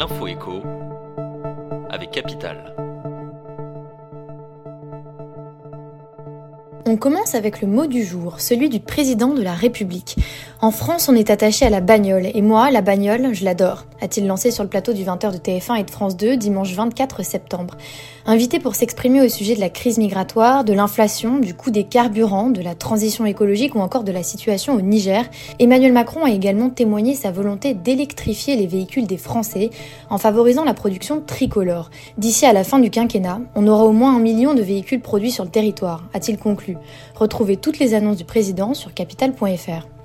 l'info écho avec Capital. On commence avec le mot du jour, celui du président de la République. En France, on est attaché à la bagnole, et moi, la bagnole, je l'adore, a-t-il lancé sur le plateau du 20h de TF1 et de France 2 dimanche 24 septembre. Invité pour s'exprimer au sujet de la crise migratoire, de l'inflation, du coût des carburants, de la transition écologique ou encore de la situation au Niger, Emmanuel Macron a également témoigné sa volonté d'électrifier les véhicules des Français en favorisant la production tricolore. D'ici à la fin du quinquennat, on aura au moins un million de véhicules produits sur le territoire, a-t-il conclu. Retrouvez toutes les annonces du président sur capital.fr.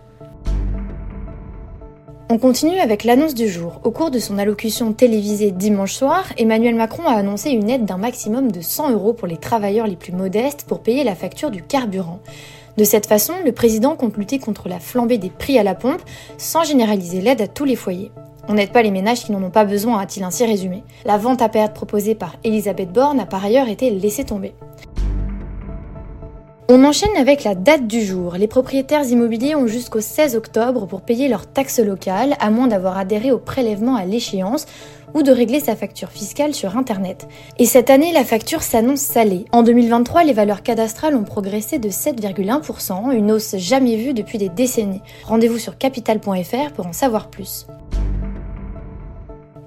On continue avec l'annonce du jour. Au cours de son allocution télévisée dimanche soir, Emmanuel Macron a annoncé une aide d'un maximum de 100 euros pour les travailleurs les plus modestes pour payer la facture du carburant. De cette façon, le président compte lutter contre la flambée des prix à la pompe sans généraliser l'aide à tous les foyers. On n'aide pas les ménages qui n'en ont pas besoin, a-t-il ainsi résumé. La vente à perte proposée par Elisabeth Borne a par ailleurs été laissée tomber. On enchaîne avec la date du jour. Les propriétaires immobiliers ont jusqu'au 16 octobre pour payer leurs taxes locales, à moins d'avoir adhéré au prélèvement à l'échéance ou de régler sa facture fiscale sur Internet. Et cette année, la facture s'annonce salée. En 2023, les valeurs cadastrales ont progressé de 7,1%, une hausse jamais vue depuis des décennies. Rendez-vous sur capital.fr pour en savoir plus.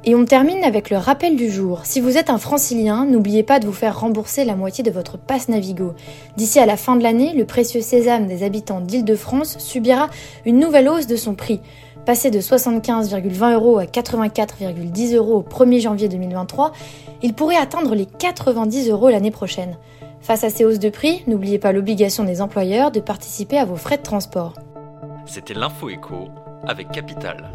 Et on termine avec le rappel du jour. Si vous êtes un francilien, n'oubliez pas de vous faire rembourser la moitié de votre passe Navigo. D'ici à la fin de l'année, le précieux sésame des habitants d'Île-de-France subira une nouvelle hausse de son prix. Passé de 75,20 euros à 84,10 euros au 1er janvier 2023, il pourrait atteindre les 90 euros l'année prochaine. Face à ces hausses de prix, n'oubliez pas l'obligation des employeurs de participer à vos frais de transport. C'était l'info écho avec Capital.